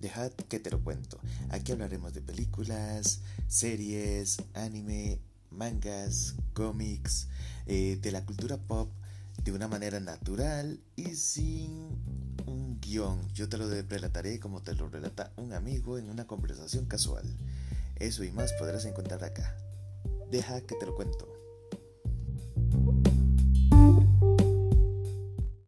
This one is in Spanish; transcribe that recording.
Dejad que te lo cuento. Aquí hablaremos de películas, series, anime, mangas, cómics, eh, de la cultura pop de una manera natural y sin un guion. Yo te lo relataré como te lo relata un amigo en una conversación casual. Eso y más podrás encontrar acá. Deja que te lo cuento.